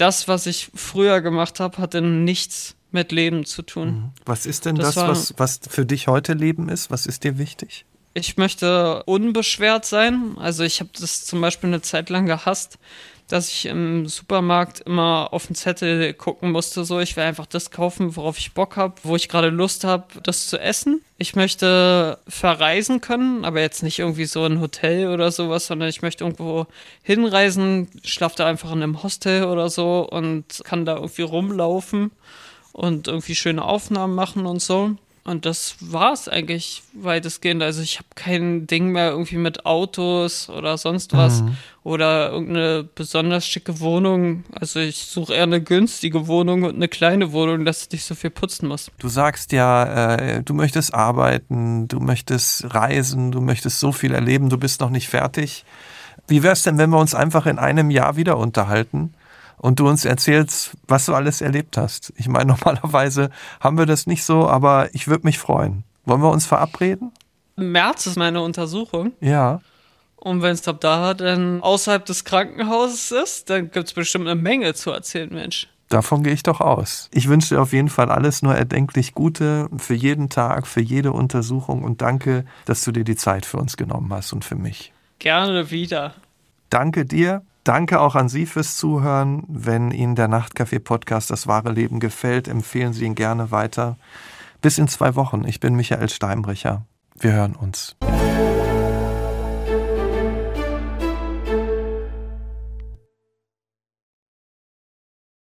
das, was ich früher gemacht habe, hatte nichts mit Leben zu tun. Mhm. Was ist denn das, das was, was für dich heute Leben ist? Was ist dir wichtig? Ich möchte unbeschwert sein. Also ich habe das zum Beispiel eine Zeit lang gehasst, dass ich im Supermarkt immer auf den Zettel gucken musste, so ich will einfach das kaufen, worauf ich Bock habe, wo ich gerade Lust habe, das zu essen. Ich möchte verreisen können, aber jetzt nicht irgendwie so ein Hotel oder sowas, sondern ich möchte irgendwo hinreisen, schlafe da einfach in einem Hostel oder so und kann da irgendwie rumlaufen und irgendwie schöne Aufnahmen machen und so. Und das war es eigentlich weitestgehend. Also ich habe kein Ding mehr irgendwie mit Autos oder sonst was mhm. oder irgendeine besonders schicke Wohnung. Also ich suche eher eine günstige Wohnung und eine kleine Wohnung, dass ich nicht so viel putzen muss. Du sagst ja, äh, du möchtest arbeiten, du möchtest reisen, du möchtest so viel erleben, du bist noch nicht fertig. Wie wäre es denn, wenn wir uns einfach in einem Jahr wieder unterhalten? Und du uns erzählst, was du alles erlebt hast. Ich meine, normalerweise haben wir das nicht so, aber ich würde mich freuen. Wollen wir uns verabreden? Im März ist meine Untersuchung. Ja. Und wenn es ab da dann außerhalb des Krankenhauses ist, dann gibt es bestimmt eine Menge zu erzählen, Mensch. Davon gehe ich doch aus. Ich wünsche dir auf jeden Fall alles nur erdenklich Gute für jeden Tag, für jede Untersuchung und danke, dass du dir die Zeit für uns genommen hast und für mich. Gerne wieder. Danke dir. Danke auch an Sie fürs Zuhören. Wenn Ihnen der Nachtcafé-Podcast Das wahre Leben gefällt, empfehlen Sie ihn gerne weiter. Bis in zwei Wochen. Ich bin Michael Steinbrecher. Wir hören uns.